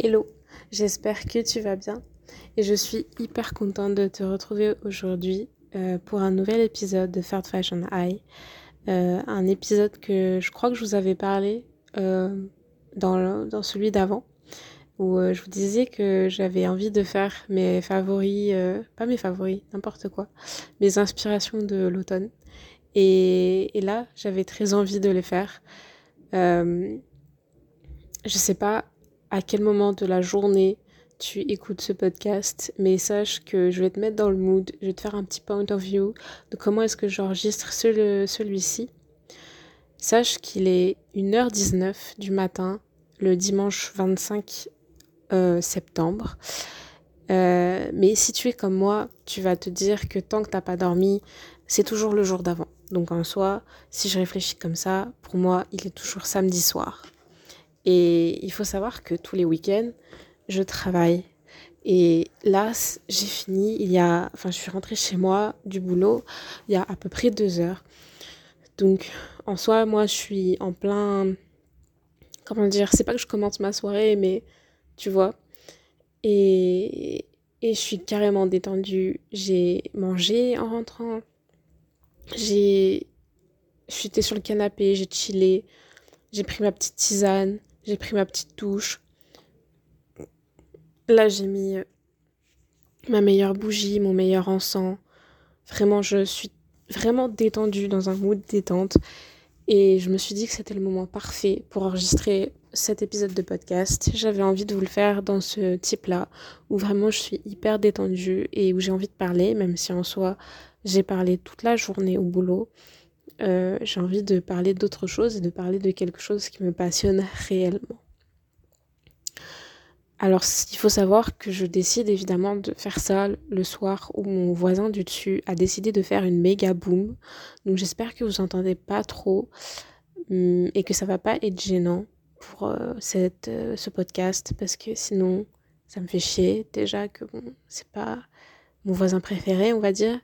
Hello, j'espère que tu vas bien et je suis hyper contente de te retrouver aujourd'hui euh, pour un nouvel épisode de Third Fashion High. Euh, un épisode que je crois que je vous avais parlé euh, dans, dans, celui d'avant où je vous disais que j'avais envie de faire mes favoris, pas mes favoris, n'importe quoi, mes inspirations de l'automne. Et, et, là, j'avais très envie de les faire. je sais pas à quel moment de la journée tu écoutes ce podcast, mais sache que je vais te mettre dans le mood, je vais te faire un petit point of view de comment est-ce que j'enregistre celui-ci. Sache qu'il est 1h19 du matin, le dimanche 25 euh, septembre. Euh, mais si tu es comme moi, tu vas te dire que tant que t'as pas dormi, c'est toujours le jour d'avant. Donc en soi, si je réfléchis comme ça, pour moi, il est toujours samedi soir. Et il faut savoir que tous les week-ends, je travaille. Et là, j'ai fini, il y a, enfin, je suis rentrée chez moi du boulot il y a à peu près deux heures. Donc, en soi, moi, je suis en plein, comment dire, c'est pas que je commence ma soirée, mais tu vois. Et, et je suis carrément détendue. J'ai mangé en rentrant. J'ai, j'étais sur le canapé, j'ai chillé. J'ai pris ma petite tisane. J'ai pris ma petite douche. Là, j'ai mis euh, ma meilleure bougie, mon meilleur encens. Vraiment, je suis vraiment détendue dans un mood détente. Et je me suis dit que c'était le moment parfait pour enregistrer cet épisode de podcast. J'avais envie de vous le faire dans ce type-là, où vraiment je suis hyper détendue et où j'ai envie de parler, même si en soi j'ai parlé toute la journée au boulot. Euh, j'ai envie de parler d'autre chose et de parler de quelque chose qui me passionne réellement. Alors, il faut savoir que je décide évidemment de faire ça le soir où mon voisin du dessus a décidé de faire une méga boom. Donc, j'espère que vous entendez pas trop hum, et que ça va pas être gênant pour euh, cette, euh, ce podcast parce que sinon, ça me fait chier déjà que bon, c'est pas mon voisin préféré, on va dire.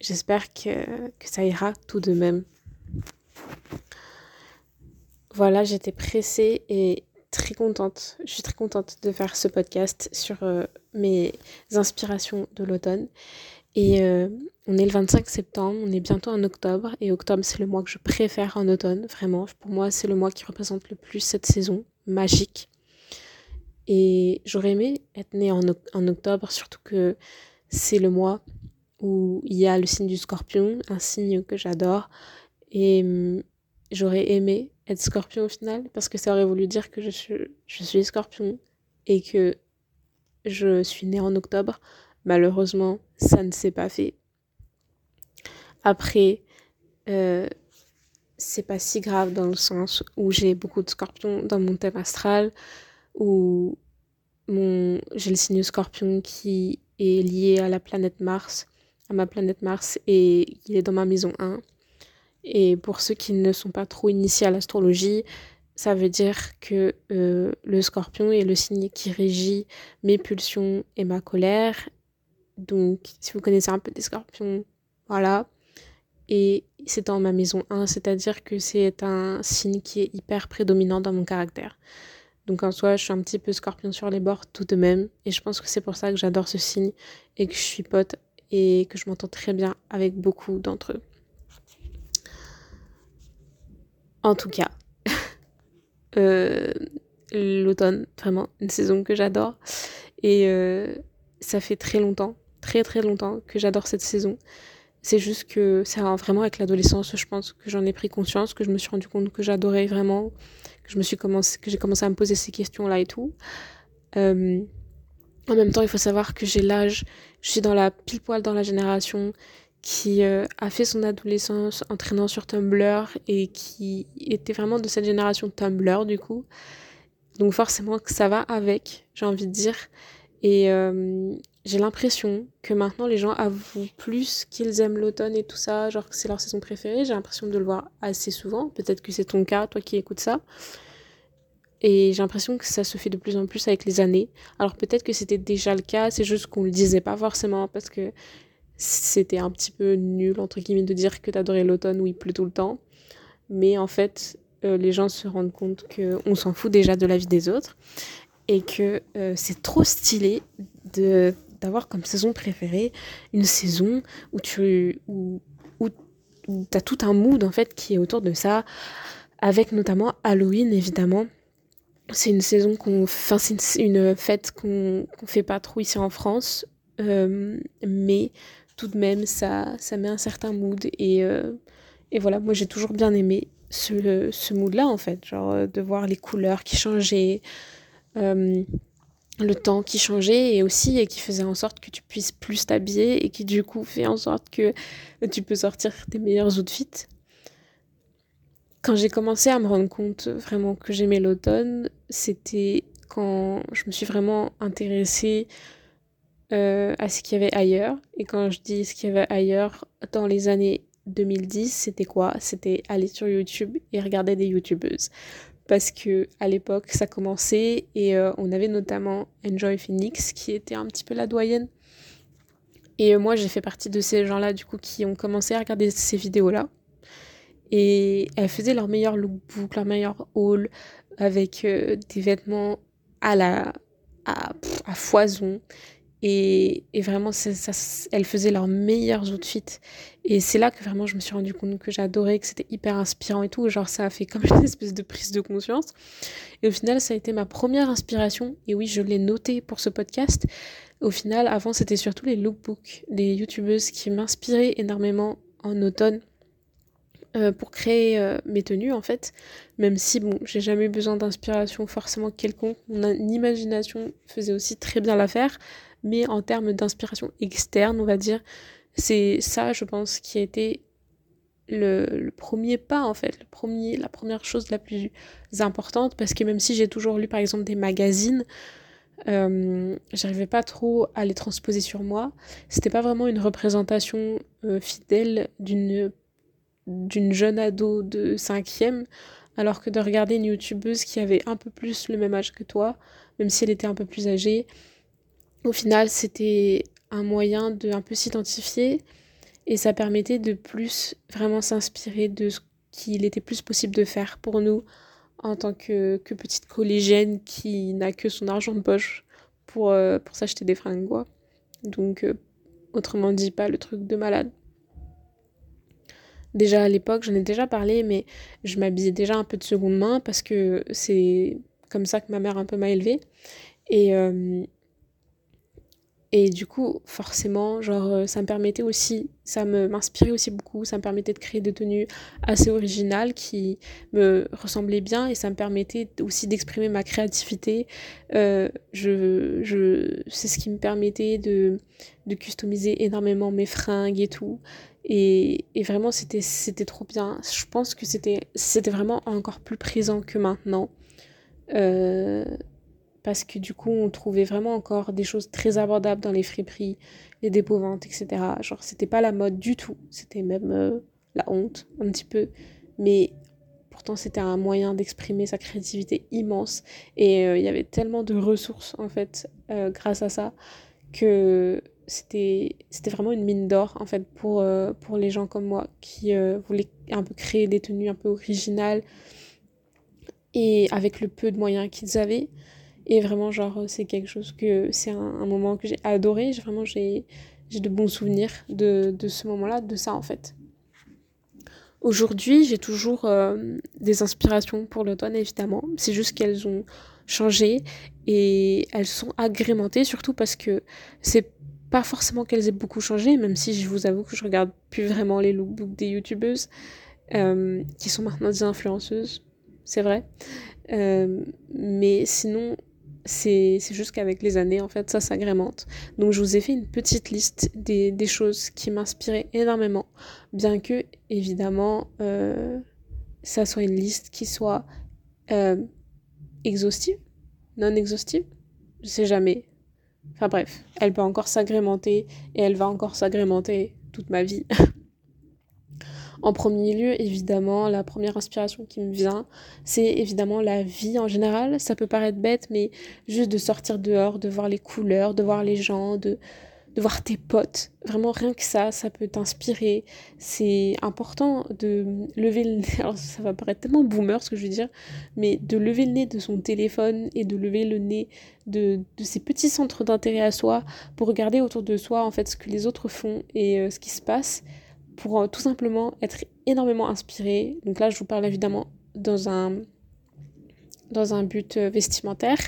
J'espère que, que ça ira tout de même. Voilà, j'étais pressée et très contente. Je suis très contente de faire ce podcast sur euh, mes inspirations de l'automne. Et euh, on est le 25 septembre, on est bientôt en octobre. Et octobre, c'est le mois que je préfère en automne, vraiment. Pour moi, c'est le mois qui représente le plus cette saison magique. Et j'aurais aimé être née en, en octobre, surtout que c'est le mois où il y a le signe du scorpion, un signe que j'adore. Et hum, j'aurais aimé être scorpion au final, parce que ça aurait voulu dire que je suis, je suis scorpion et que je suis née en octobre. Malheureusement, ça ne s'est pas fait. Après, euh, c'est pas si grave dans le sens où j'ai beaucoup de scorpions dans mon thème astral, où mon, j'ai le signe scorpion qui est lié à la planète Mars à ma planète Mars et il est dans ma maison 1. Et pour ceux qui ne sont pas trop initiés à l'astrologie, ça veut dire que euh, le scorpion est le signe qui régit mes pulsions et ma colère. Donc, si vous connaissez un peu des scorpions, voilà. Et c'est dans ma maison 1, c'est-à-dire que c'est un signe qui est hyper prédominant dans mon caractère. Donc en soi, je suis un petit peu scorpion sur les bords tout de même. Et je pense que c'est pour ça que j'adore ce signe et que je suis pote et que je m'entends très bien avec beaucoup d'entre eux. En tout cas, euh, l'automne, vraiment, une saison que j'adore. Et euh, ça fait très longtemps, très très longtemps que j'adore cette saison. C'est juste que c'est vraiment avec l'adolescence, je pense que j'en ai pris conscience, que je me suis rendu compte que j'adorais vraiment, que je me suis commencé, que j'ai commencé à me poser ces questions-là et tout. Euh, en même temps, il faut savoir que j'ai l'âge, je suis dans la pile poil dans la génération qui euh, a fait son adolescence en traînant sur Tumblr et qui était vraiment de cette génération Tumblr du coup. Donc forcément que ça va avec, j'ai envie de dire. Et euh, j'ai l'impression que maintenant les gens avouent plus qu'ils aiment l'automne et tout ça, genre que c'est leur saison préférée. J'ai l'impression de le voir assez souvent. Peut-être que c'est ton cas, toi qui écoutes ça. Et j'ai l'impression que ça se fait de plus en plus avec les années. Alors peut-être que c'était déjà le cas, c'est juste qu'on le disait pas forcément parce que c'était un petit peu nul, entre guillemets, de dire que t'adorais l'automne où il pleut tout le temps. Mais en fait, euh, les gens se rendent compte qu'on s'en fout déjà de la vie des autres et que euh, c'est trop stylé de d'avoir comme saison préférée une saison où tu où, où, as tout un mood en fait qui est autour de ça avec notamment Halloween évidemment c'est une saison qu'on enfin c'est une, fête qu'on qu'on fait pas trop ici en France euh, mais tout de même ça ça met un certain mood et et voilà moi j'ai toujours bien aimé ce, ce mood-là, en fait. Genre, euh, de voir les couleurs qui changeaient, euh, le temps qui changeait et aussi et qui faisait en sorte que tu puisses plus t'habiller et qui, du coup, fait en sorte que tu peux sortir tes meilleurs outfits. Quand j'ai commencé à me rendre compte vraiment que j'aimais l'automne, c'était quand je me suis vraiment intéressée euh, à ce qu'il y avait ailleurs. Et quand je dis ce qu'il y avait ailleurs, dans les années 2010, c'était quoi? C'était aller sur YouTube et regarder des YouTubeuses. Parce que à l'époque, ça commençait et euh, on avait notamment Enjoy Phoenix qui était un petit peu la doyenne. Et euh, moi, j'ai fait partie de ces gens-là, du coup, qui ont commencé à regarder ces vidéos-là. Et elles faisaient leur meilleur lookbook, leur meilleur haul, avec euh, des vêtements à la à, foison. Et, et vraiment, ça, elles faisaient leurs meilleurs outfits. Et c'est là que vraiment je me suis rendu compte que j'adorais, que c'était hyper inspirant et tout. Genre, ça a fait comme une espèce de prise de conscience. Et au final, ça a été ma première inspiration. Et oui, je l'ai noté pour ce podcast. Au final, avant, c'était surtout les lookbooks des youtubeuses qui m'inspiraient énormément en automne. Euh, pour créer euh, mes tenues en fait. Même si bon j'ai jamais eu besoin d'inspiration forcément quelconque. Mon imagination faisait aussi très bien l'affaire. Mais en termes d'inspiration externe, on va dire, c'est ça, je pense, qui a été le, premier pas, en fait, la première chose la plus importante, parce que même si j'ai toujours lu, par exemple, des magazines, euh, j'arrivais pas trop à les transposer sur moi. C'était pas vraiment une représentation fidèle d'une d'une jeune ado de cinquième, alors que de regarder une youtubeuse qui avait un peu plus le même âge que toi, même si elle était un peu plus âgée, au final, c'était un moyen de un peu s'identifier et ça permettait de plus vraiment s'inspirer de ce qu'il était plus possible de faire pour nous en tant que, que petite collégienne qui n'a que son argent de poche pour, euh, s'acheter des fringues. Quoi. Donc, euh, autrement dit, pas le truc de malade. Déjà à l'époque, j'en ai déjà parlé, mais je m'habillais déjà un peu de seconde main parce que c'est comme ça que ma mère un peu m'a élevée. Et, euh, et du coup, forcément, genre, euh, ça me permettait aussi, ça m'inspirait aussi beaucoup, ça me permettait de créer des tenues assez originales qui me ressemblaient bien et ça me permettait aussi d'exprimer ma créativité. Euh, je, je, c'est ce qui me permettait de, de customiser énormément mes fringues et tout. Et, vraiment, c'était, c'était trop bien. Je pense que c'était, vraiment encore plus présent que maintenant. Euh, parce que du coup on trouvait vraiment encore des choses très abordables dans les friperies, les dépôts-ventes, etc. Genre c'était pas la mode du tout, c'était même euh, la honte un petit peu, mais pourtant c'était un moyen d'exprimer sa créativité immense et euh, il y avait tellement de ressources en fait grâce à ça que c'était vraiment une mine d'or en fait pour pour les gens comme moi qui voulaient un peu créer des tenues un peu originales et avec le peu de moyens qu'ils avaient et vraiment, genre, c'est quelque chose que c'est un, moment que j'ai adoré. Vraiment, j'ai de bons souvenirs de, de ce moment-là, de ça en fait. Aujourd'hui, j'ai toujours euh, des inspirations pour l'automne, évidemment. C'est juste qu'elles ont changé et elles sont agrémentées, surtout parce que c'est pas forcément qu'elles aient beaucoup changé, même si je vous avoue que je regarde plus vraiment les lookbooks des youtubeuses, euh, qui sont maintenant des influenceuses, c'est vrai. Euh, mais sinon, c'est juste qu'avec les années, en fait, ça s'agrémente. Donc, je vous ai fait une petite liste des, des choses qui m'inspiraient énormément, bien que, évidemment, euh, ça soit une liste qui soit exhaustive, non exhaustive, je sais jamais. Enfin bref, elle peut encore s'agrémenter et elle va encore s'agrémenter toute ma vie. En premier lieu, évidemment, la première inspiration qui me vient, c'est évidemment la vie en général. Ça peut paraître bête, mais juste de sortir dehors, de voir les couleurs, de voir les gens, de, de voir tes potes. Vraiment, rien que ça, ça peut t'inspirer. C'est important de lever le nez. Alors, ça va paraître tellement boomer ce que je veux dire, mais de lever le nez de son téléphone et de lever le nez de, de ces petits centres d'intérêt à soi pour regarder autour de soi, en fait, ce que les autres font et euh, ce qui se passe pour euh, tout simplement être énormément inspiré. Donc là, je vous parle évidemment dans un dans un but euh, vestimentaire,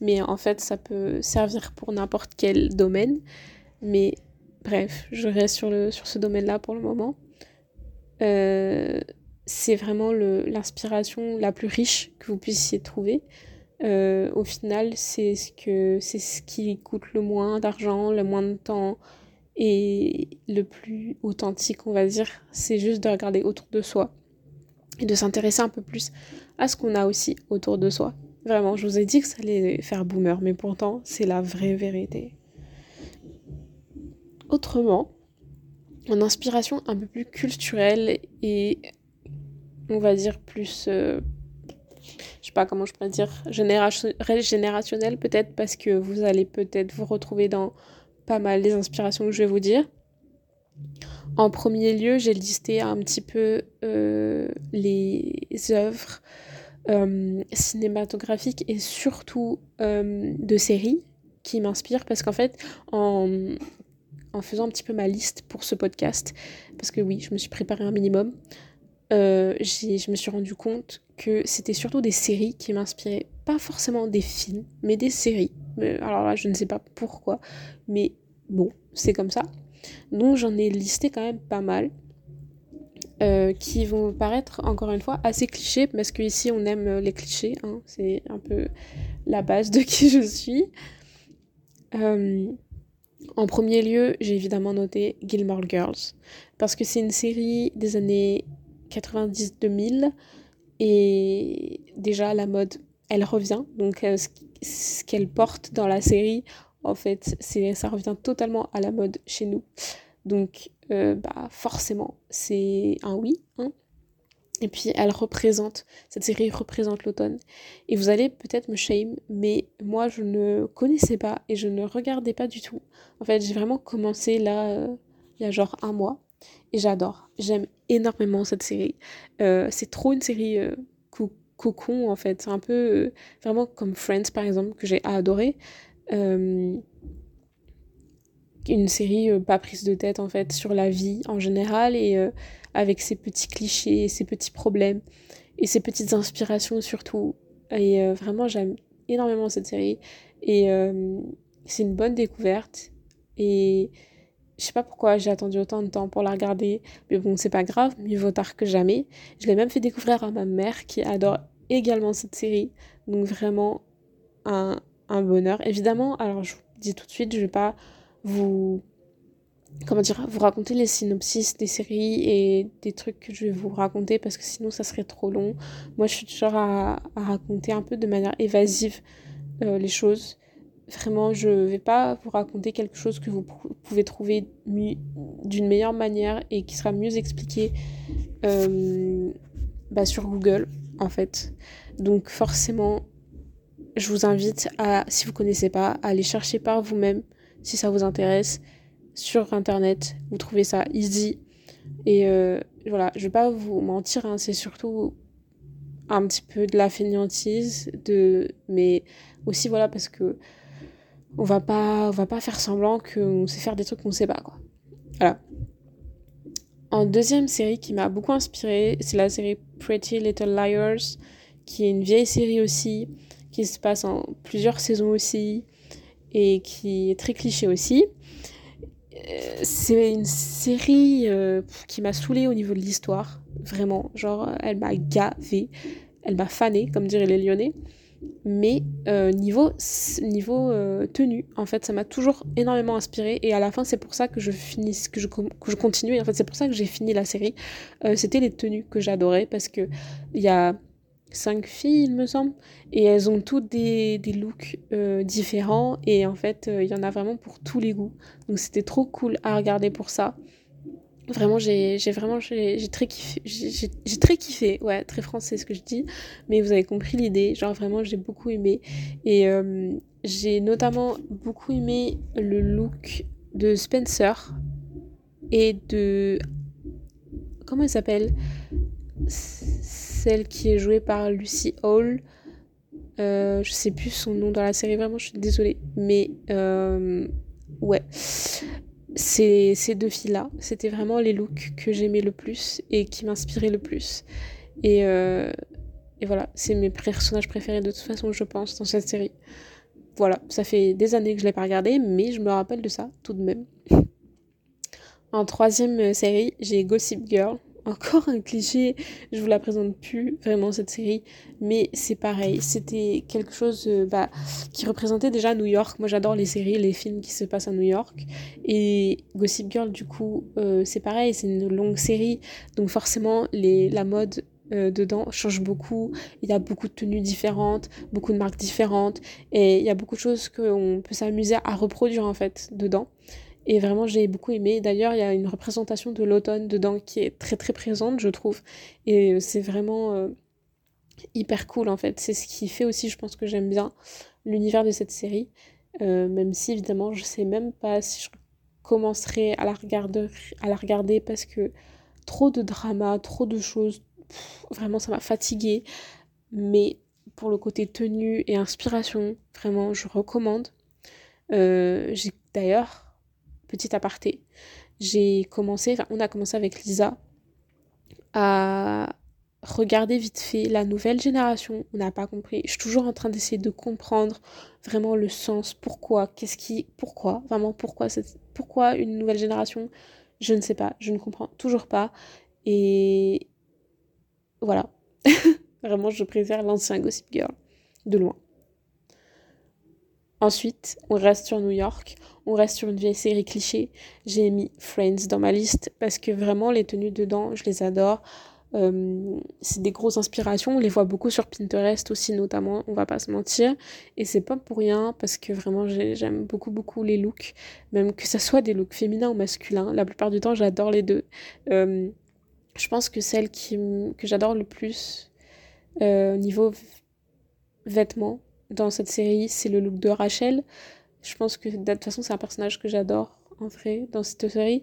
mais en fait ça peut servir pour n'importe quel domaine. Mais bref, je reste sur, ce domaine-là pour le moment. Euh, c'est vraiment l'inspiration la plus riche que vous puissiez trouver. Euh, au final, c'est ce, que, ce qui coûte le moins d'argent, le moins de temps et le plus authentique, on va dire. C'est juste de regarder autour de soi et de s'intéresser un peu plus à ce qu'on a aussi autour de soi. Vraiment, je vous ai dit que ça allait faire boomer, mais pourtant, c'est la vraie vérité. Autrement, en inspiration un peu plus culturelle et on va dire plus euh, je sais pas comment je pourrais dire générationnelle peut-être parce que vous allez peut-être vous retrouver dans pas mal des inspirations que je vais vous dire. En premier lieu, j'ai listé un petit peu euh, les œuvres euh, cinématographiques et surtout de séries qui m'inspirent parce qu'en fait, en, en, faisant un petit peu ma liste pour ce podcast, parce que oui, je me suis préparé un minimum, je me suis rendu compte que c'était surtout des séries qui m'inspiraient, pas forcément des films, mais des séries. Alors là, je ne sais pas pourquoi, mais bon, c'est comme ça. Donc j'en ai listé quand même pas mal. Euh, qui vont paraître encore une fois assez clichés parce qu'ici on aime les clichés, hein. c'est un peu la base de qui je suis. Euh, en premier lieu, j'ai évidemment noté Gilmore Girls parce que c'est une série des années 90-2000 et déjà la mode elle revient donc euh, ce qu'elle porte dans la série en fait, ça revient totalement à la mode chez nous. Donc, euh, bah, forcément, c'est un oui. Hein. Et puis, elle représente, cette série représente l'automne. Et vous allez peut-être me shame, mais moi, je ne connaissais pas et je ne regardais pas du tout. En fait, j'ai vraiment commencé là, euh, il y a genre un mois. Et j'adore. J'aime énormément cette série. Euh, c'est trop une série cocon, en fait. Un peu, vraiment comme Friends, par exemple, que j'ai adoré. Euh, une série euh, pas prise de tête en fait sur la vie en général et euh, avec ses petits clichés, ses petits problèmes et ses petites inspirations surtout. Et vraiment j'aime énormément cette série et c'est une bonne découverte et je sais pas pourquoi j'ai attendu autant de temps pour la regarder, mais bon, c'est pas grave, mieux vaut tard que jamais. Je l'ai même fait découvrir à ma mère qui adore également cette série. Donc vraiment un, un bonheur. Évidemment, alors je vous dis tout de suite, je vais pas vous comment dire vous raconter les synopsis des séries et des trucs que je vais vous raconter parce que sinon ça serait trop long. Moi je suis toujours à, raconter un peu de manière évasive euh, les choses. Vraiment, je vais pas vous raconter quelque chose que vous pouvez trouver d'une meilleure manière et qui sera mieux expliqué euh, bah, sur Google en fait. Donc forcément, je vous invite à, si vous connaissez pas, à aller chercher par vous-même si ça vous intéresse sur internet. Vous trouvez ça easy. Et euh, voilà, je vais pas vous mentir, hein, c'est surtout un petit peu de la fainéantise, de... mais aussi voilà parce que on va pas, va pas faire semblant qu'on sait faire des trucs qu'on sait pas. Voilà. En deuxième série qui m'a beaucoup inspirée, c'est la série Pretty Little Liars, qui est une vieille série aussi, qui se passe en plusieurs saisons aussi et qui est très cliché aussi. Euh, c'est une série euh, qui m'a saoulée au niveau de l'histoire, vraiment. Genre, elle m'a gavé, elle m'a fané, comme diraient les Lyonnais. Mais euh, niveau, niveau tenue, en fait, ça m'a toujours énormément inspiré. Et à la fin, c'est pour ça que je finis, que je, continue. Et en fait, c'est pour ça que j'ai fini la série. C'était les tenues que j'adorais parce que il y a cinq filles, il me semble, et elles ont toutes des, looks euh, différents, et en fait, euh, il y en a vraiment pour tous les goûts. Donc c'était trop cool à regarder pour ça. Vraiment, j'ai vraiment, j'ai très kiffé, j'ai très kiffé, ouais, très français ce que je dis, mais vous avez compris l'idée, genre vraiment, j'ai beaucoup aimé. Et euh, j'ai notamment beaucoup aimé le look de Spencer et de comment elle s'appelle? Celle qui est jouée par Lucy Hall. Euh, je sais plus son nom dans la série vraiment je suis désolée. Mais euh, ouais. Ces, deux filles là c'était vraiment les looks que j'aimais le plus et qui m'inspiraient le plus. Et, euh, et voilà c'est mes personnages préférés de toute façon je pense dans cette série. Voilà, ça fait des années que je l'ai pas regardé, mais je me rappelle de ça tout de même. En troisième série, j'ai Gossip Girl. Encore un cliché, je vous la présente plus vraiment cette série, mais c'est pareil, c'était quelque chose euh, bah, qui représentait déjà New York. Moi j'adore les séries, les films qui se passent à New York. Et Gossip Girl du coup euh, c'est pareil, c'est une longue série, donc forcément les, la mode euh, dedans change beaucoup. Il y a beaucoup de tenues différentes, beaucoup de marques différentes. Et il y a beaucoup de choses qu'on peut s'amuser à reproduire en fait dedans. Et vraiment, j'ai beaucoup aimé. D'ailleurs, il y a une représentation de l'automne dedans qui est très très présente, je trouve. Et c'est vraiment euh, hyper cool en fait. C'est ce qui fait aussi, je pense que j'aime bien l'univers de cette série. Euh, même si évidemment, je sais même pas si je commencerai à la regarder, à la regarder parce que trop de drama, trop de choses, vraiment ça m'a fatiguée. Mais pour le côté tenue et inspiration, vraiment je recommande. Euh, j'ai d'ailleurs, petit aparté, j'ai commencé, enfin on a commencé avec Lisa à regarder vite fait la nouvelle génération. On n'a pas compris. Je suis toujours en train d'essayer de comprendre vraiment le sens, pourquoi, qu'est-ce qui, pourquoi, vraiment pourquoi, pourquoi une nouvelle génération? Je ne sais pas, je ne comprends toujours pas. Et, voilà. Vraiment, je préfère l'ancien Gossip Girl. De loin. Ensuite, on reste sur New York. On reste sur une vieille série cliché. J'ai mis Friends dans ma liste parce que vraiment, les tenues dedans, je les adore. Euh, c'est des grosses inspirations. On les voit beaucoup sur Pinterest aussi, notamment. On va pas se mentir. Et c'est pas pour rien parce que vraiment, j'aime beaucoup, beaucoup les looks. Même que ça soit des looks féminins ou masculins. La plupart du temps, j'adore les deux. Euh, je pense que celle que j'adore le plus euh, au niveau vêtements dans cette série, c'est le look de Rachel. Je pense que de toute façon, c'est un personnage que j'adore en vrai dans cette série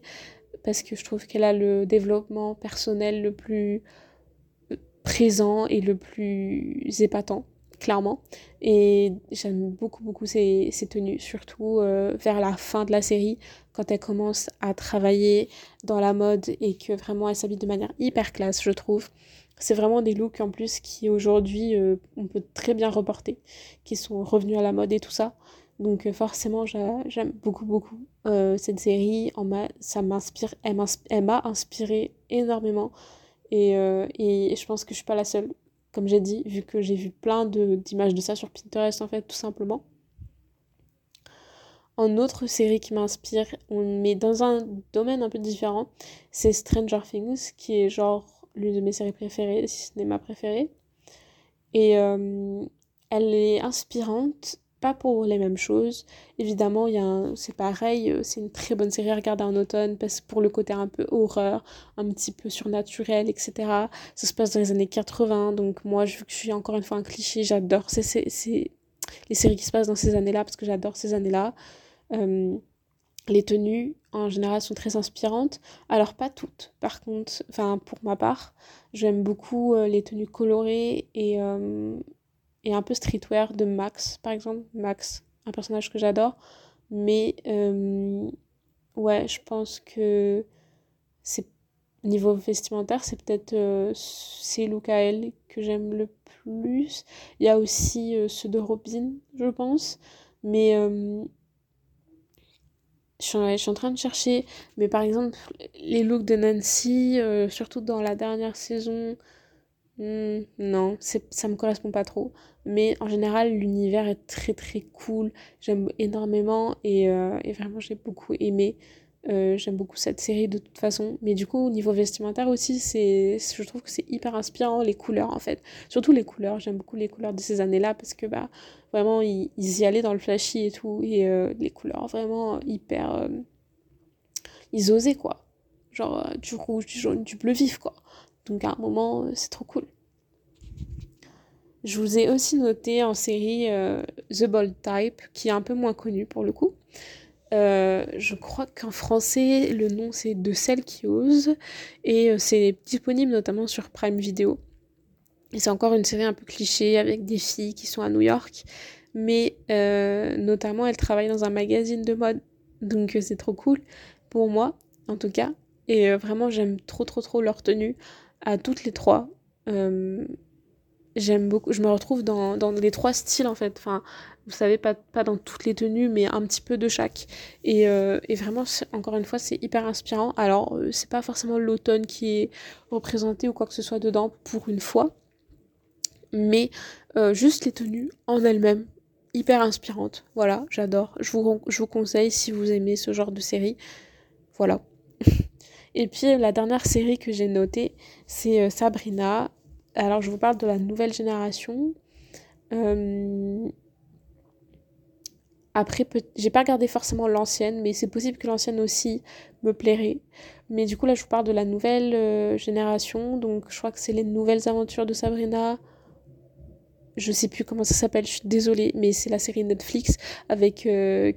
parce que je trouve qu'elle a le développement personnel le plus présent et le plus épatant, clairement. Et j'aime beaucoup, beaucoup ses, tenues, surtout euh, vers la fin de la série, quand elle commence à travailler dans la mode et que vraiment elle s'habille de manière hyper classe, je trouve. C'est vraiment des looks en plus qui aujourd'hui euh, on peut très bien reporter, qui sont revenus à la mode et tout ça. Donc euh, forcément j'aime beaucoup beaucoup euh, cette série. Ça m'inspire, elle m'a inspiré énormément et, et, je pense que je suis pas la seule, comme j'ai dit, vu que j'ai vu plein d'images de ça sur Pinterest en fait tout simplement. En autre série qui m'inspire, mais dans un domaine un peu différent, c'est Stranger Things, qui est genre l'une de mes séries préférées, si ce n'est ma préférée. Et euh, elle est inspirante, pas pour les mêmes choses. Évidemment, c'est pareil, euh, c'est une très bonne série à regarder en automne, parce pour le côté un peu horreur, un petit peu surnaturel, etc. Ça se passe dans les années 80, donc moi, vu que je suis encore une fois un cliché, j'adore les séries qui se passent dans ces années-là, parce que j'adore ces années-là. Euh, les tenues en général sont très inspirantes, alors pas toutes. Par contre, enfin pour ma part, j'aime beaucoup euh, les tenues colorées et, euh, et un peu streetwear de Max, par exemple. Max, un personnage que j'adore. Mais ouais, je pense que c'est niveau vestimentaire, c'est peut-être ces looks à elle que j'aime le plus. Il y a aussi ceux de Robin, je pense. Mais je suis, en train de chercher, mais par exemple, les looks de Nancy, euh, surtout dans la dernière saison, hmm, non, ça me correspond pas trop. Mais en général, l'univers est très très cool. J'aime énormément et, euh, et vraiment, j'ai beaucoup aimé. Euh, j'aime beaucoup cette série de toute façon. Mais du coup, au niveau vestimentaire aussi, je trouve que c'est hyper inspirant, les couleurs en fait. Surtout les couleurs, j'aime beaucoup les couleurs de ces années-là parce que bah, vraiment, ils, y allaient dans le flashy et tout. Et euh, les couleurs vraiment hyper. Euh, ils osaient quoi. Genre du rouge, du jaune, du bleu vif quoi. Donc à un moment, c'est trop cool. Je vous ai aussi noté en série The Bold Type, qui est un peu moins connu pour le coup. Je crois qu'en français, le nom c'est De celles qui osent et c'est disponible notamment sur Prime Video. Et c'est encore une série un peu cliché avec des filles qui sont à New York, mais notamment elles travaillent dans un magazine de mode, donc c'est trop cool pour moi en tout cas. Et vraiment j'aime trop trop trop leur tenue à toutes les trois. Euh, j'aime beaucoup, je me retrouve dans, dans, les trois styles en fait. Enfin, vous savez, pas, pas dans toutes les tenues, mais un petit peu de chaque. Et, euh, et vraiment, encore une fois, c'est hyper inspirant. Alors, euh, c'est pas forcément l'automne qui est représenté ou quoi que ce soit dedans pour une fois, mais juste les tenues en elles-mêmes, hyper inspirantes. Voilà, j'adore. Je vous, je vous conseille si vous aimez ce genre de série. Voilà. Et puis la dernière série que j'ai notée, c'est euh, Sabrina. Alors je vous parle de la nouvelle génération. Euh, après, j'ai pas regardé forcément l'ancienne, mais c'est possible que l'ancienne aussi me plairait. Mais du coup, là, je vous parle de la nouvelle euh, génération. Donc, je crois que c'est les nouvelles aventures de Sabrina. Je sais plus comment ça s'appelle, je suis désolée, mais c'est la série Netflix avec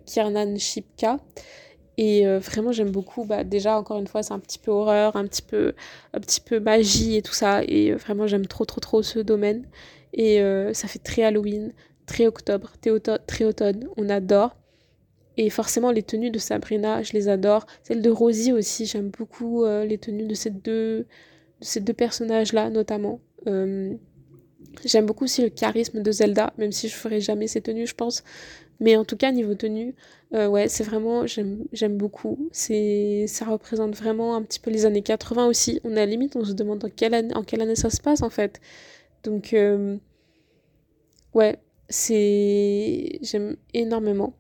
Kiernan Shipka. Et euh, vraiment, j'aime beaucoup. Bah, déjà, encore une fois, c'est un petit peu horreur, un petit peu, un petit peu magie et tout ça. Et euh, vraiment, j'aime trop, trop, trop ce domaine. Et euh, ça fait très Halloween, très octobre, très automne. On adore. Et forcément, les tenues de Sabrina, je les adore. Celle de Rosie aussi, j'aime beaucoup les tenues de ces deux, de ces deux personnages-là, notamment. J'aime beaucoup aussi le charisme de Zelda, même si je ferai jamais ses tenues, je pense. Mais en tout cas, niveau tenue, euh, ouais, c'est vraiment, j'aime beaucoup. Ça représente vraiment un petit peu les années 80 aussi. On la limite, on se demande en quelle année, en quelle année ça se passe en fait. Donc, euh, ouais, c'est, j'aime énormément.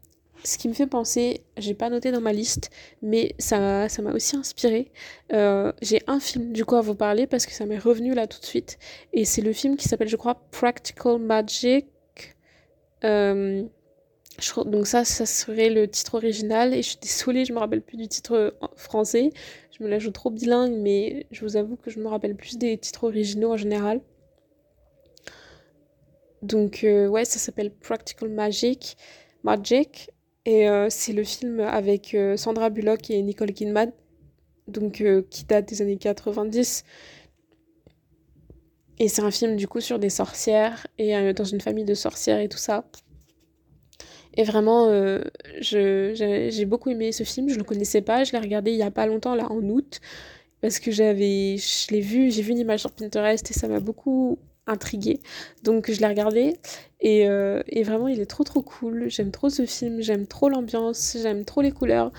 Ce qui me fait penser, j'ai pas noté dans ma liste, mais ça, ça m'a aussi inspiré. Euh, j'ai un film du coup à vous parler parce que ça m'est revenu là tout de suite. Et c'est le film qui s'appelle, je crois, Practical Magic. Donc ça, ça serait le titre original. Et je suis désolée, je me rappelle plus du titre français. Je me la joue trop bilingue, mais je vous avoue que je me rappelle plus des titres originaux en général. Donc euh, ouais, ça s'appelle Practical Magic. Magic. Et euh, c'est le film avec euh, Sandra Bullock et Nicole Kidman. Donc qui date des années 90. Et c'est un film du coup sur des sorcières et dans une famille de sorcières et tout ça. Et vraiment, euh, j'ai beaucoup aimé ce film. Je ne le connaissais pas. Je l'ai regardé il y a pas longtemps, là, en août. Parce que j'avais, je l'ai vu, j'ai vu une image sur Pinterest et ça m'a beaucoup intriguée. Donc je l'ai regardé et, euh, et, vraiment il est trop trop cool. J'aime trop ce film, j'aime trop l'ambiance, j'aime trop les couleurs.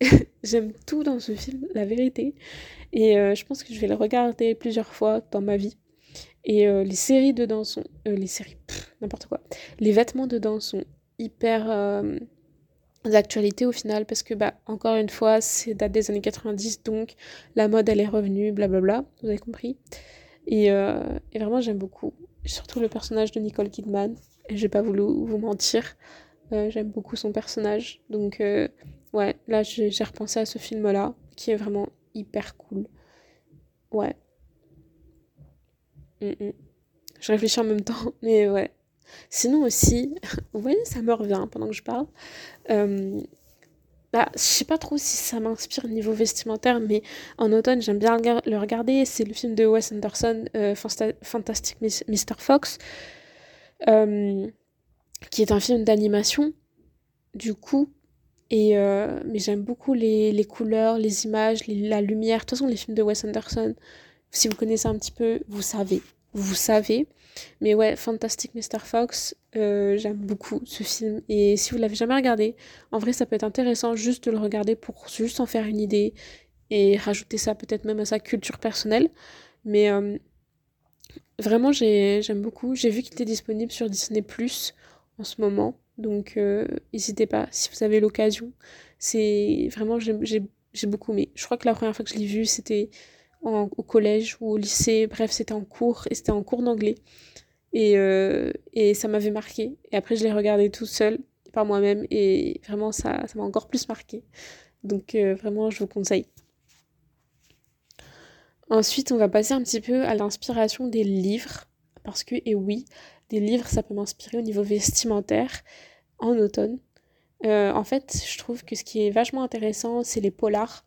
j'aime tout dans ce film, la vérité. Et euh, je pense que je vais le regarder plusieurs fois dans ma vie. Et les séries dedans sont... les séries, n'importe quoi. Les vêtements dedans sont hyper euh, d'actualité au final parce que bah encore une fois c'est date des années 90 donc la mode elle est revenue blablabla vous avez compris. Et, euh, et vraiment j'aime beaucoup surtout le personnage de Nicole Kidman et j'ai pas voulu vous mentir euh, j'aime beaucoup son personnage donc ouais là j'ai repensé à ce film là qui est vraiment hyper cool. Ouais. Mm, mm. je réfléchis en même temps mais ouais Sinon aussi, vous voyez, ça me revient pendant que je parle. Euh, bah, je sais pas trop si ça m'inspire au niveau vestimentaire, mais en automne, j'aime bien le regarder. C'est le film de Wes Anderson, euh, Fantastic Mr. Fox, euh, qui est un film d'animation, du coup. Et euh, mais j'aime beaucoup les, les, couleurs, les images, la lumière. De toute façon, les films de Wes Anderson, si vous connaissez un petit peu, vous savez. Vous savez. Mais ouais, Fantastic Mr. Fox, euh, j'aime beaucoup ce film. Et si vous l'avez jamais regardé, en vrai, ça peut être intéressant juste de le regarder pour juste en faire une idée et rajouter ça peut-être même à sa culture personnelle. Mais euh, vraiment, j'aime beaucoup. J'ai vu qu'il était disponible sur Disney Plus en ce moment. Donc, euh, n'hésitez pas si vous avez l'occasion. C'est vraiment, j'ai beaucoup aimé. Je crois que la première fois que je l'ai vu, c'était au collège ou au lycée, bref, c'était en cours, et c'était en cours d'anglais. Et, euh, et ça m'avait marqué. Et après, je l'ai regardé tout seul, par moi-même, et vraiment, ça m'a encore plus marqué. Donc, euh, vraiment, je vous conseille. Ensuite, on va passer un petit peu à l'inspiration des livres. Parce que, et oui, des livres, ça peut m'inspirer au niveau vestimentaire en automne. en fait, je trouve que ce qui est vachement intéressant, c'est les polars.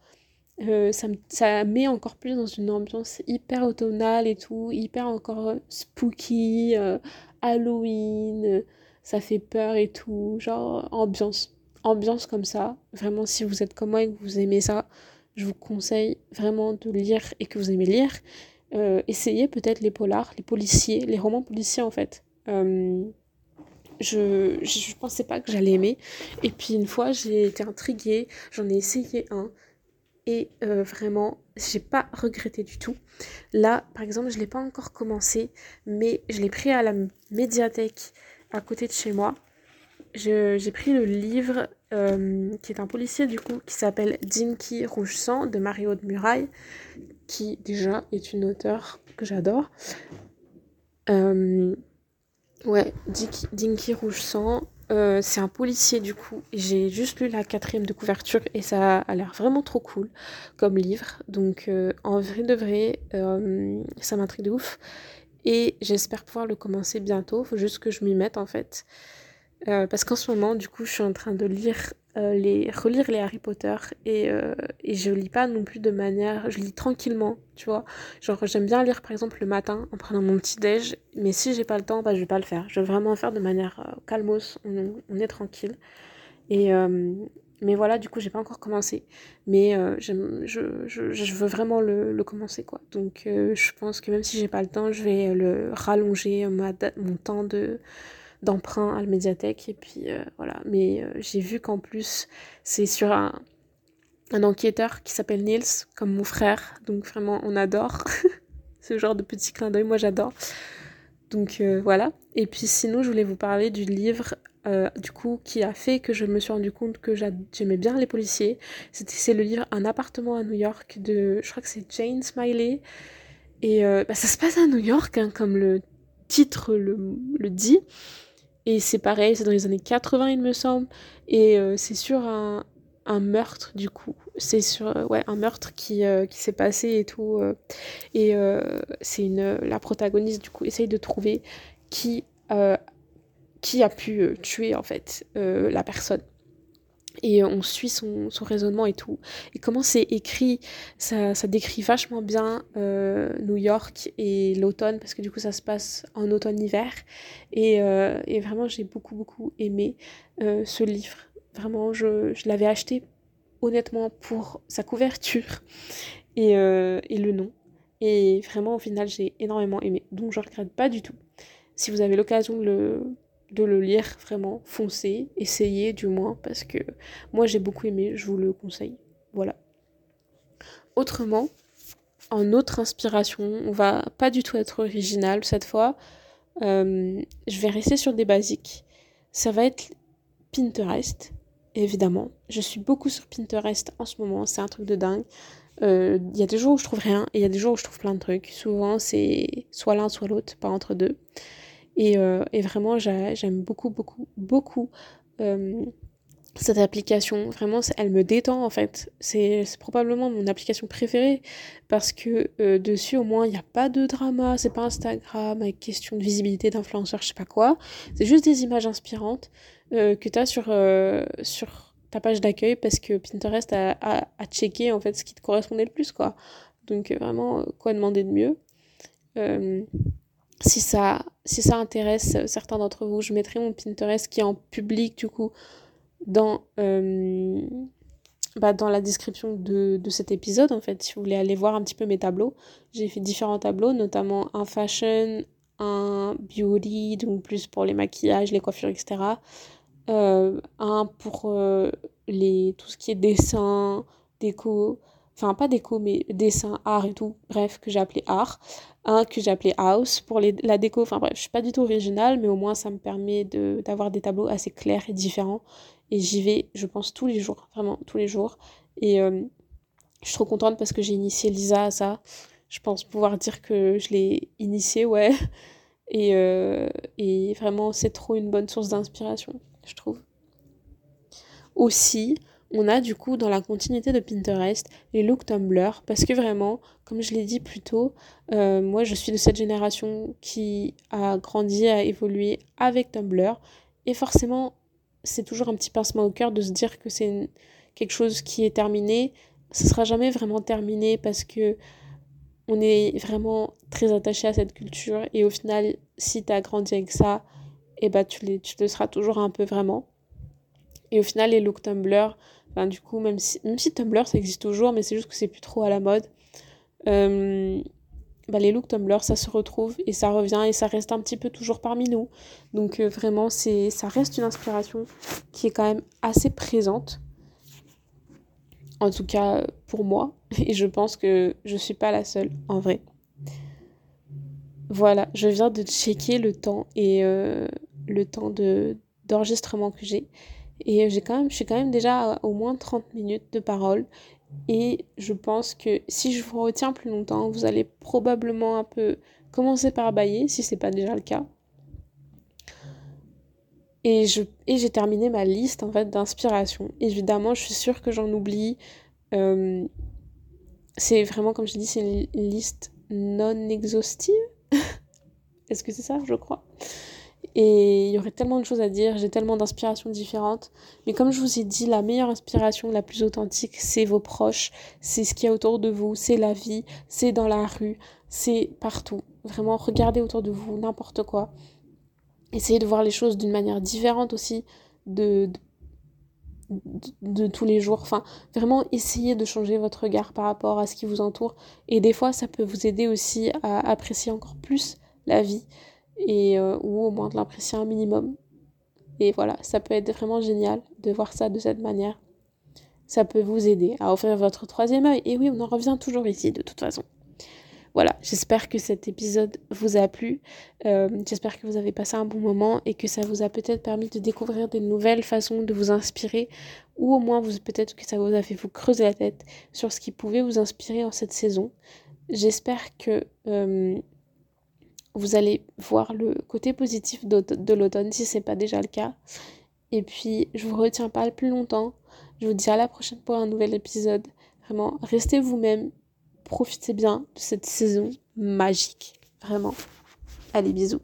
Ça, ça met encore plus dans une ambiance hyper automnale et tout, hyper encore spooky, Halloween, ça fait peur et tout, genre ambiance. Ambiance comme ça, vraiment si vous êtes comme moi et que vous aimez ça, je vous conseille vraiment de lire et que vous aimez lire. Euh, essayez peut-être les polars, les policiers, les romans policiers en fait. Euh, je, je pensais pas que j'allais aimer. Et puis une fois, j'ai été intriguée, j'en ai essayé un. Et euh, vraiment, j'ai pas regretté du tout. Là, par exemple, je l'ai pas encore commencé, mais je l'ai pris à la médiathèque à côté de chez moi. J'ai pris le livre euh, qui est un policier du coup qui s'appelle Dinky Rouge Sang de Mario de Muraille, qui déjà est une auteure que j'adore. Euh, ouais, Dinky, Rouge Sang, euh, c'est un policier du coup. J'ai juste lu la quatrième de couverture et ça a l'air vraiment trop cool comme livre. Donc en vrai de vrai, ça m'intrigue de ouf. Et j'espère pouvoir le commencer bientôt. Faut juste que je m'y mette en fait. Euh, parce qu'en ce moment, du coup, je suis en train de lire, euh, les, relire les Harry Potter et, euh, et je lis pas non plus de manière. Je lis tranquillement, tu vois. Genre, j'aime bien lire par exemple le matin en prenant mon petit déj, mais si j'ai pas le temps, bah, je vais pas le faire. Je vais vraiment faire de manière calmos, on, est tranquille. Et. mais voilà, du coup, j'ai pas encore commencé. Mais je, je, je, veux vraiment le, le commencer, quoi. Donc, je pense que même si j'ai pas le temps, je vais le rallonger mon temps de, d'emprunt à la médiathèque. Et puis euh, voilà. Mais euh, j'ai vu qu'en plus, c'est sur un, enquêteur qui s'appelle Nils, comme mon frère. Donc vraiment, on adore ce genre de petit clin d'œil. Moi, j'adore. Donc euh, voilà. Et puis sinon, je voulais vous parler du livre. du coup, qui a fait que je me suis rendu compte que j'aimais bien les policiers. C'est le livre Un appartement à New York de, je crois que c'est Jane Smiley. Et bah, ça se passe à New York, hein, comme le titre le dit. Et c'est pareil, c'est dans les années 80, il me semble. Et euh, c'est sur un, un, meurtre, du coup. C'est sur euh, ouais, un meurtre qui, euh, qui s'est passé et tout. et c'est une la protagoniste, du coup, essaye de trouver qui, qui a pu tuer, en fait, la personne et on suit son, son, raisonnement et tout. Et comment c'est écrit, ça, ça, décrit vachement bien euh, New York et l'automne, parce que du coup ça se passe en automne-hiver. Et, euh, et, vraiment j'ai beaucoup beaucoup aimé euh, ce livre. Vraiment, je, je l'avais acheté honnêtement pour sa couverture et, et, le nom. Et vraiment au final j'ai énormément aimé. Donc je regrette pas du tout. Si vous avez l'occasion de le, de le lire vraiment, foncez, essayez du moins, parce que moi j'ai beaucoup aimé, je vous le conseille. Voilà. Autrement, en autre inspiration, on va pas du tout être original cette fois. Euh, je vais rester sur des basiques. Ça va être Pinterest, évidemment. Je suis beaucoup sur Pinterest en ce moment, c'est un truc de dingue. Il euh, y a des jours où je trouve rien et il y a des jours où je trouve plein de trucs. Souvent, c'est soit l'un, soit l'autre, pas entre deux. Et, euh, et vraiment, j'aime beaucoup, beaucoup, beaucoup euh, cette application. Vraiment, elle me détend en fait. C'est probablement mon application préférée parce que euh, dessus, au moins, il n'y a pas de drama. C'est pas Instagram avec question de visibilité d'influenceur, je sais pas quoi. C'est juste des images inspirantes que tu as sur, ta page d'accueil parce que Pinterest a, a, a, checké en fait ce qui te correspondait le plus, quoi. Donc, vraiment, quoi demander de mieux? Si ça, si ça intéresse certains d'entre vous, je mettrai mon Pinterest qui est en public du coup dans, euh, bah, dans la description de, de, cet épisode en fait. Si vous voulez aller voir un petit peu mes tableaux, j'ai fait différents tableaux, notamment un fashion, un beauty, donc plus pour les maquillages, les coiffures, etc. Euh, un pour euh, les, tout ce qui est dessin, déco, enfin pas déco mais dessin, art et tout, bref, que j'ai appelé art, un que j'ai appelé house pour les, la déco, enfin bref, je suis pas du tout originale, mais au moins ça me permet d'avoir des tableaux assez clairs et différents, et j'y vais, je pense, tous les jours, vraiment tous les jours, et euh, je suis trop contente parce que j'ai initié Lisa à ça, je pense pouvoir dire que je l'ai initié, ouais, et, euh, et vraiment c'est trop une bonne source d'inspiration, je trouve. Aussi, on a du coup dans la continuité de Pinterest les looks Tumblr parce que vraiment, comme je l'ai dit plus tôt, euh, moi je suis de cette génération qui a grandi, a évolué avec Tumblr et forcément c'est toujours un petit pincement au cœur de se dire que c'est quelque chose qui est terminé. Ce sera jamais vraiment terminé parce que on est vraiment très attaché à cette culture et au final, si tu as grandi avec ça, et eh bah tu, les, tu le seras toujours un peu vraiment. Et au final, les looks Tumblr, du coup, même si, même si Tumblr ça existe toujours, mais c'est juste que c'est plus trop à la mode, euh, bah, les looks Tumblr, ça se retrouve et ça revient et ça reste un petit peu toujours parmi nous. Donc euh, vraiment, c'est ça reste une inspiration qui est quand même assez présente. En tout cas, pour moi. Et je pense que je suis pas la seule, en vrai. Voilà, je viens de checker le temps et euh, le temps de d'enregistrement que j'ai. Et j'ai quand même, je suis quand même déjà à au moins 30 minutes de parole. Et je pense que si je vous retiens plus longtemps, vous allez probablement un peu commencer par bailler, si c'est pas déjà le cas. Et je et j'ai terminé ma liste en fait d'inspiration. Évidemment, je suis sûre que j'en oublie. Euh, c'est vraiment, comme je dis, c'est une liste non exhaustive. Est-ce que c'est ça, je crois? Et il y aurait tellement de choses à dire, j'ai tellement d'inspirations différentes. Mais comme je vous ai dit, la meilleure inspiration, la plus authentique, c'est vos proches, c'est ce qu'il y a autour de vous, c'est la vie, c'est dans la rue, c'est partout. Vraiment, regardez autour de vous, n'importe quoi. Essayez de voir les choses d'une manière différente aussi de, tous les jours. Enfin, vraiment, essayez de changer votre regard par rapport à ce qui vous entoure. Et des fois, ça peut vous aider aussi à apprécier encore plus la vie et euh, ou au moins de l'apprécier un minimum. Et voilà, ça peut être vraiment génial de voir ça de cette manière. Ça peut vous aider à ouvrir votre troisième œil. Et oui, on en revient toujours ici de toute façon. Voilà, j'espère que cet épisode vous a plu. Euh, j'espère que vous avez passé un bon moment et que ça vous a peut-être permis de découvrir des nouvelles façons de vous inspirer ou au moins vous peut-être que ça vous a fait vous creuser la tête sur ce qui pouvait vous inspirer en cette saison. J'espère que euh, vous allez voir le côté positif de l'automne si c'est pas déjà le cas. Et puis, je vous retiens pas plus longtemps. Je vous dis à la prochaine pour un nouvel épisode. Vraiment, restez vous-même. Profitez bien de cette saison magique. Vraiment. Allez, bisous.